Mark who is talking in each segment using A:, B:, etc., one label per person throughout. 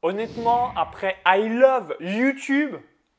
A: Honnêtement, après I love YouTube,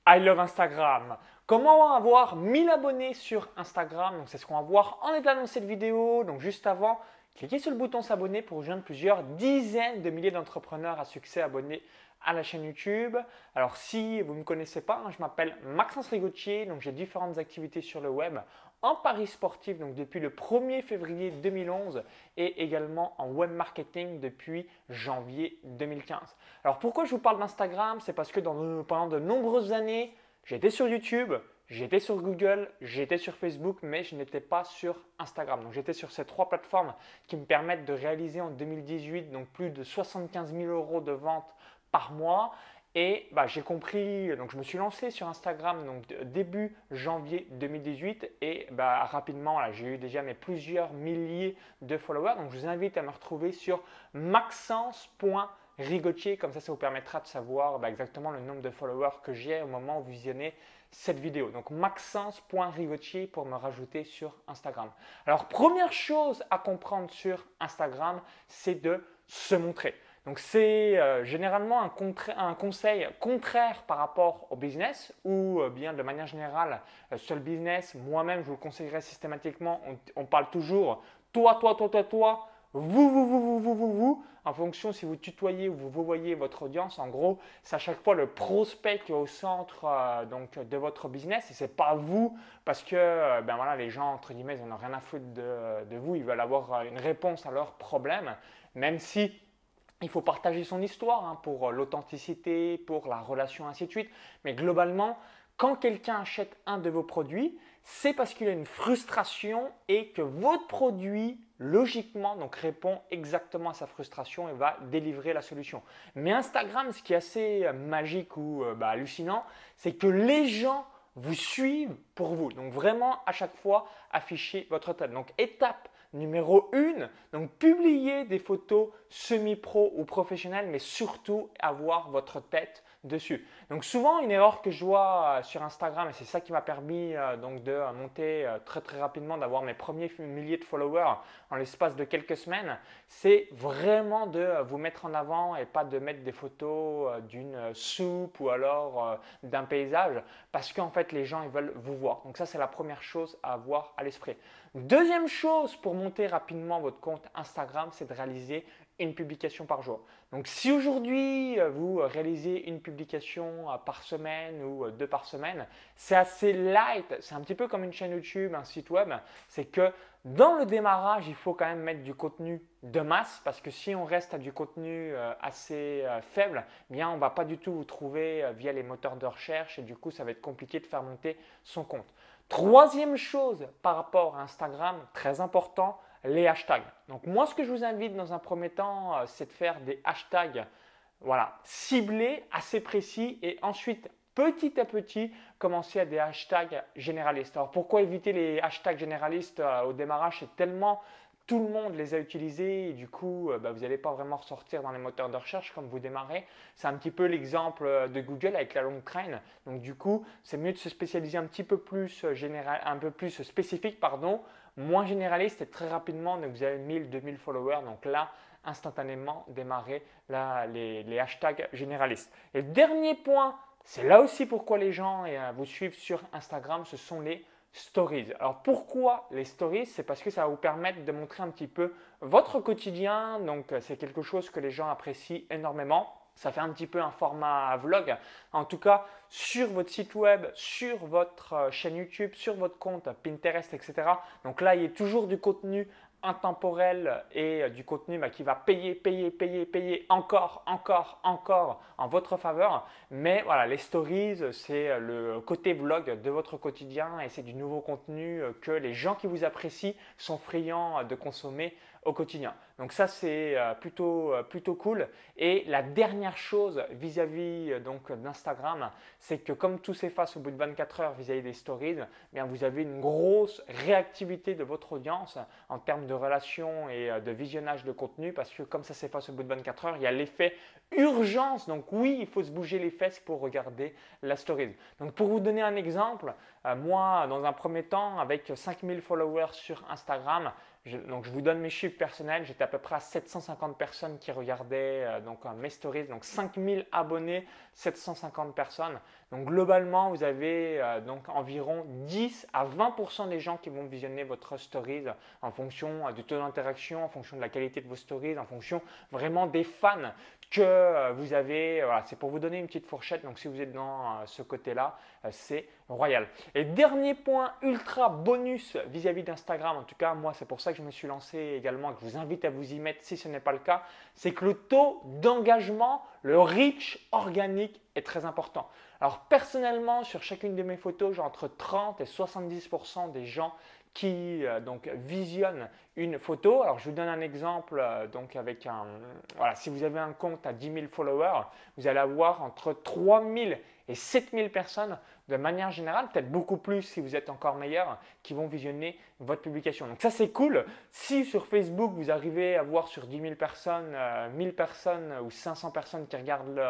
A: I love Instagram. Comment avoir 1000 abonnés sur Instagram? Donc c'est ce qu'on va voir en état dans cette vidéo. Donc juste avant, cliquez sur le bouton s'abonner pour rejoindre plusieurs dizaines de milliers d'entrepreneurs à succès abonnés à la chaîne YouTube. Alors si vous ne me connaissez pas, hein, je m'appelle Maxence Rigotier, donc j'ai différentes activités sur le web en paris sportif donc depuis le 1er février 2011 et également en web marketing depuis janvier 2015. Alors pourquoi je vous parle d'Instagram? C'est parce que pendant de nombreuses années, j'étais sur YouTube, j'étais sur Google, j'étais sur Facebook, mais je n'étais pas sur Instagram. Donc j'étais sur ces trois plateformes qui me permettent de réaliser en 2018 donc plus de 75 000 euros de ventes par mois et bah, j'ai compris, donc je me suis lancé sur Instagram donc début janvier 2018 et bah, rapidement j'ai eu déjà mes plusieurs milliers de followers. Donc je vous invite à me retrouver sur maxence.rigotier, comme ça ça vous permettra de savoir bah, exactement le nombre de followers que j'ai au moment où vous visionnez cette vidéo. Donc maxence.rigotier pour me rajouter sur Instagram. Alors première chose à comprendre sur Instagram, c'est de se montrer. Donc c'est euh, généralement un, conseil contraire par rapport au business ou euh, bien de manière générale euh, sur business, moi-même je vous le conseillerais systématiquement, on, parle toujours toi, toi, toi, toi, toi, vous, vous, vous, vous, vous, vous, vous, en fonction si vous tutoyez ou vous, voyez votre audience, en gros, c'est à chaque fois le prospect qui est au centre donc, de votre business et ce n'est pas vous parce que ben voilà, les gens, entre guillemets, ils n'ont rien à foutre de, de vous, ils veulent avoir une réponse à leurs problèmes, même si il faut partager son histoire hein, pour euh, l'authenticité, pour la relation, ainsi de suite. Mais globalement, quand quelqu'un achète un de vos produits, c'est parce qu'il a une frustration et que votre produit, logiquement, donc répond exactement à sa frustration et va délivrer la solution. Mais Instagram, ce qui est assez euh, magique ou euh, bah, hallucinant, c'est que les gens vous suivent pour vous. Donc vraiment, à chaque fois, affichez votre tête. Donc étape numéro 1, donc publier des photos semi-pro ou professionnelles, mais surtout avoir votre tête dessus. Donc souvent une erreur que je vois euh, sur Instagram et c'est ça qui m'a permis euh, donc de monter euh, très très rapidement, d'avoir mes premiers milliers de followers en l'espace de quelques semaines, c'est vraiment de vous mettre en avant et pas de mettre des photos d'une soupe ou alors d'un paysage parce qu'en fait les gens ils veulent vous voir. Donc ça c'est la première chose à avoir à l'esprit. Deuxième chose pour monter rapidement votre compte Instagram, c'est de réaliser une publication par jour. Donc si aujourd'hui euh, vous réalisez une publication euh, par semaine ou euh, deux par semaine, c'est assez light, c'est un petit peu comme une chaîne YouTube, un site web, c'est que dans le démarrage, il faut quand même mettre du contenu de masse parce que si on reste à du contenu assez faible, eh bien on va pas du tout vous trouver via les moteurs de recherche et du coup ça va être compliqué de faire monter son compte. Troisième chose par rapport à Instagram, très important, les hashtags. Donc moi, ce que je vous invite dans un premier temps, euh, c'est de faire des hashtags voilà, ciblés, assez précis, et ensuite, petit à petit, commencer à des hashtags généralistes. Alors pourquoi éviter les hashtags généralistes euh, au démarrage? C'est tellement tout le monde les a utilisés et du coup, euh, bah, vous n'allez pas vraiment ressortir dans les moteurs de recherche comme vous démarrez. C'est un petit peu l'exemple de Google avec la longue traîne. Donc du coup, c'est mieux de se spécialiser un petit peu plus général, un peu plus spécifique, pardon, moins généraliste et très rapidement, donc vous avez 1000, 2000 followers. Donc là, instantanément, démarrer les, les, hashtags généralistes. Et dernier point, c'est là aussi pourquoi les gens vous suivent sur Instagram, ce sont les stories. Alors pourquoi les stories? C'est parce que ça va vous permettre de montrer un petit peu votre quotidien. Donc euh, c'est quelque chose que les gens apprécient énormément. Ça fait un petit peu un format vlog. En tout cas, sur votre site web, sur votre euh, chaîne YouTube, sur votre compte Pinterest, etc. Donc là, il y a toujours du contenu intemporel et euh, du contenu bah, qui va payer, payer, payer, payer encore, encore, encore en votre faveur. Mais voilà, les stories, c'est euh, le côté vlog de votre quotidien et c'est du nouveau contenu que les gens qui vous apprécient sont friands de consommer au quotidien. Donc ça c'est plutôt, plutôt cool. Et la dernière chose vis-à-vis donc d'Instagram, c'est que comme tout s'efface au bout de 24 heures vis-à-vis des stories, eh bien vous avez une grosse réactivité de votre audience en termes de relations et euh, de visionnage de contenu parce que comme ça s'efface au bout de 24 heures, il y a l'effet urgence. Donc oui, il faut se bouger les fesses pour regarder la story. Donc pour vous donner un exemple, euh, moi, dans un premier temps, avec 5000 followers sur Instagram, je, donc je vous donne mes chiffres personnels, j'étais à peu près à 750 personnes qui regardaient euh, donc, mes stories, donc 5000 abonnés, 750 personnes. Donc globalement, vous avez euh, donc environ 10 à 20% des gens qui vont visionner votre stories en fonction du taux d'interaction, en fonction de la qualité de vos stories, en fonction vraiment des fans que vous avez. Voilà, c'est pour vous donner une petite fourchette. Donc si vous êtes dans ce côté-là, c'est royal. Et dernier point ultra bonus vis-à-vis d'Instagram, en tout cas moi c'est pour ça que je me suis lancé également, que je vous invite à vous y mettre si ce n'est pas le cas, c'est que le taux d'engagement, le reach organique est très important. Alors personnellement, sur chacune de mes photos, j'ai entre 30 et 70% des gens qui euh, donc visionnent une photo. Alors je vous donne un exemple euh, donc avec un si vous avez un compte à 10 000 followers, vous allez avoir entre 3 000 et 7000 personnes de manière générale, peut-être beaucoup plus si vous êtes encore meilleur, qui vont visionner votre publication. Donc ça c'est cool. Si sur Facebook vous arrivez à voir sur 10 000 personnes, 1000 euh, personnes ou 500 personnes qui regardent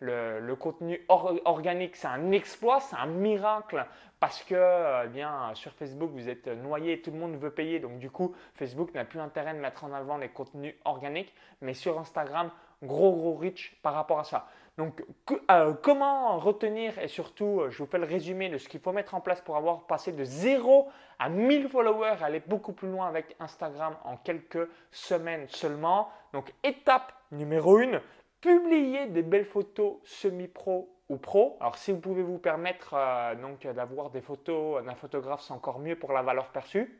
A: le, contenu organique, c'est un exploit, c'est un miracle parce que euh, eh bien sur Facebook vous êtes noyé, tout le monde veut payer, donc du coup Facebook n'a plus intérêt de mettre en avant les contenus organiques, mais sur Instagram gros gros reach par rapport à ça. Donc, euh, comment retenir et surtout, euh, je vous fais le résumé de ce qu'il faut mettre en place pour avoir passé de 0 à 1000 followers, aller beaucoup plus loin avec Instagram en quelques semaines seulement. Donc, étape numéro 1, publier des belles photos semi-pro ou pro. Alors, si vous pouvez vous permettre euh, donc d'avoir des photos d'un photographe, c'est encore mieux pour la valeur perçue.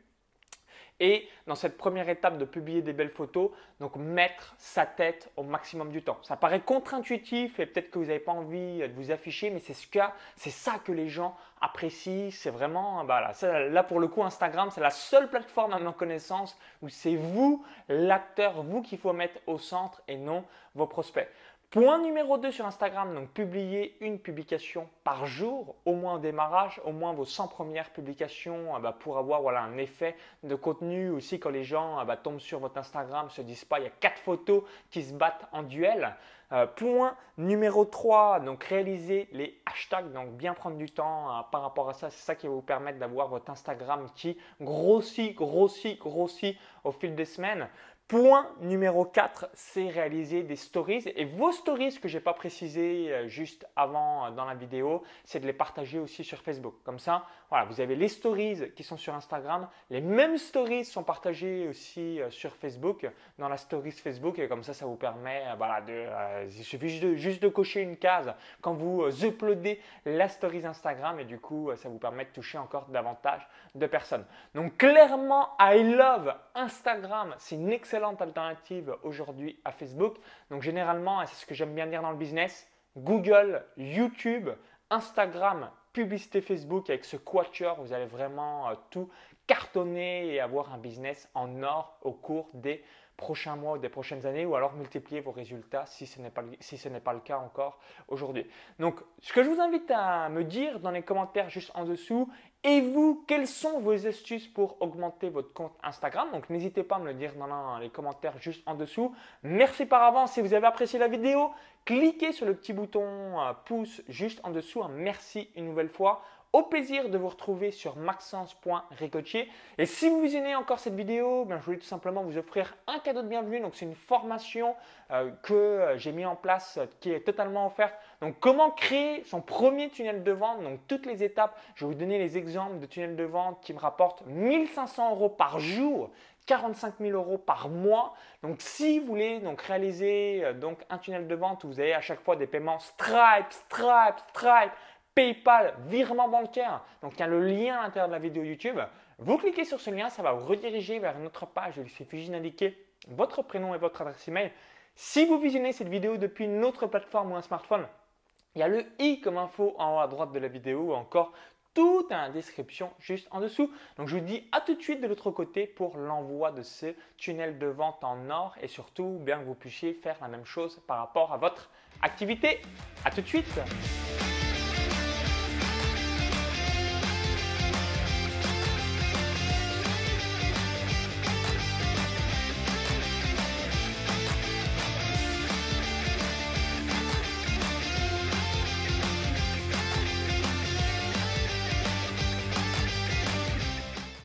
A: Et dans cette première étape de publier des belles photos, donc mettre sa tête au maximum du temps. Ça paraît contre-intuitif et peut-être que vous n'avez pas envie de vous afficher, mais c'est ce c'est ça que les gens apprécient. C'est vraiment, bah là, là pour le coup, Instagram, c'est la seule plateforme à ma connaissance où c'est vous, l'acteur, vous qu'il faut mettre au centre et non vos prospects. Point numéro 2 sur Instagram, donc publier une publication par jour, au moins au démarrage, au moins vos 100 premières publications ah bah, pour avoir voilà, un effet de contenu aussi quand les gens ah bah, tombent sur votre Instagram, se disent pas il y a quatre photos qui se battent en duel. Euh, point numéro 3, donc réaliser les hashtags, donc bien prendre du temps euh, par rapport à ça, c'est ça qui va vous permettre d'avoir votre Instagram qui grossit, grossit, grossit au fil des semaines. Point numéro 4, c'est réaliser des stories. Et vos stories, que je n'ai pas précisé euh, juste avant euh, dans la vidéo, c'est de les partager aussi sur Facebook. Comme ça, voilà, vous avez les stories qui sont sur Instagram. Les mêmes stories sont partagées aussi euh, sur Facebook, dans la stories Facebook. Et comme ça, ça vous permet, voilà, de, il suffit juste de, cocher une case quand vous uploadez la stories Instagram. Et du coup, ça vous permet de toucher encore davantage de personnes. Donc clairement, I love Instagram. C'est une excellente alternative aujourd'hui à Facebook. Donc généralement, c'est ce que j'aime bien dire dans le business, Google, YouTube, Instagram, publicité Facebook avec ce quatuor, vous allez vraiment euh, tout cartonner et avoir un business en or au cours des prochains mois ou des prochaines années ou alors multiplier vos résultats si ce n'est pas, si ce n'est pas le cas encore aujourd'hui. Donc ce que je vous invite à me dire dans les commentaires juste en dessous, et vous, quelles sont vos astuces pour augmenter votre compte Instagram? Donc n'hésitez pas à me le dire dans les commentaires juste en dessous. Merci par avance si vous avez apprécié la vidéo. Cliquez sur le petit bouton euh, pouce juste en dessous. Merci une nouvelle fois. Au plaisir de vous retrouver sur maxence.ricotier. Et si vous visionnez encore cette vidéo, ben, je voulais tout simplement vous offrir un cadeau de bienvenue. Donc c'est une formation euh, que euh, j'ai mis en place qui est totalement offerte. Donc comment créer son premier tunnel de vente? Donc toutes les étapes. Je vais vous donner les exemples de tunnels de vente qui me rapportent 1500 euros par jour 45 000 euros par mois. Donc, si vous voulez donc réaliser euh, donc un tunnel de vente où vous avez à chaque fois des paiements Stripe, Stripe, Stripe, PayPal, virement bancaire. Donc il y a le lien à l'intérieur de la vidéo YouTube. Vous cliquez sur ce lien, ça va vous rediriger vers une autre page. Il suffit juste d'indiquer votre prénom et votre adresse email. Si vous visionnez cette vidéo depuis une autre plateforme ou un smartphone, il y a le i comme info en haut à droite de la vidéo ou encore tout dans la description juste en dessous. Donc je vous dis à tout de suite de l'autre côté pour l'envoi de ce tunnel de vente en or et surtout bien que vous puissiez faire la même chose par rapport à votre activité. À tout de suite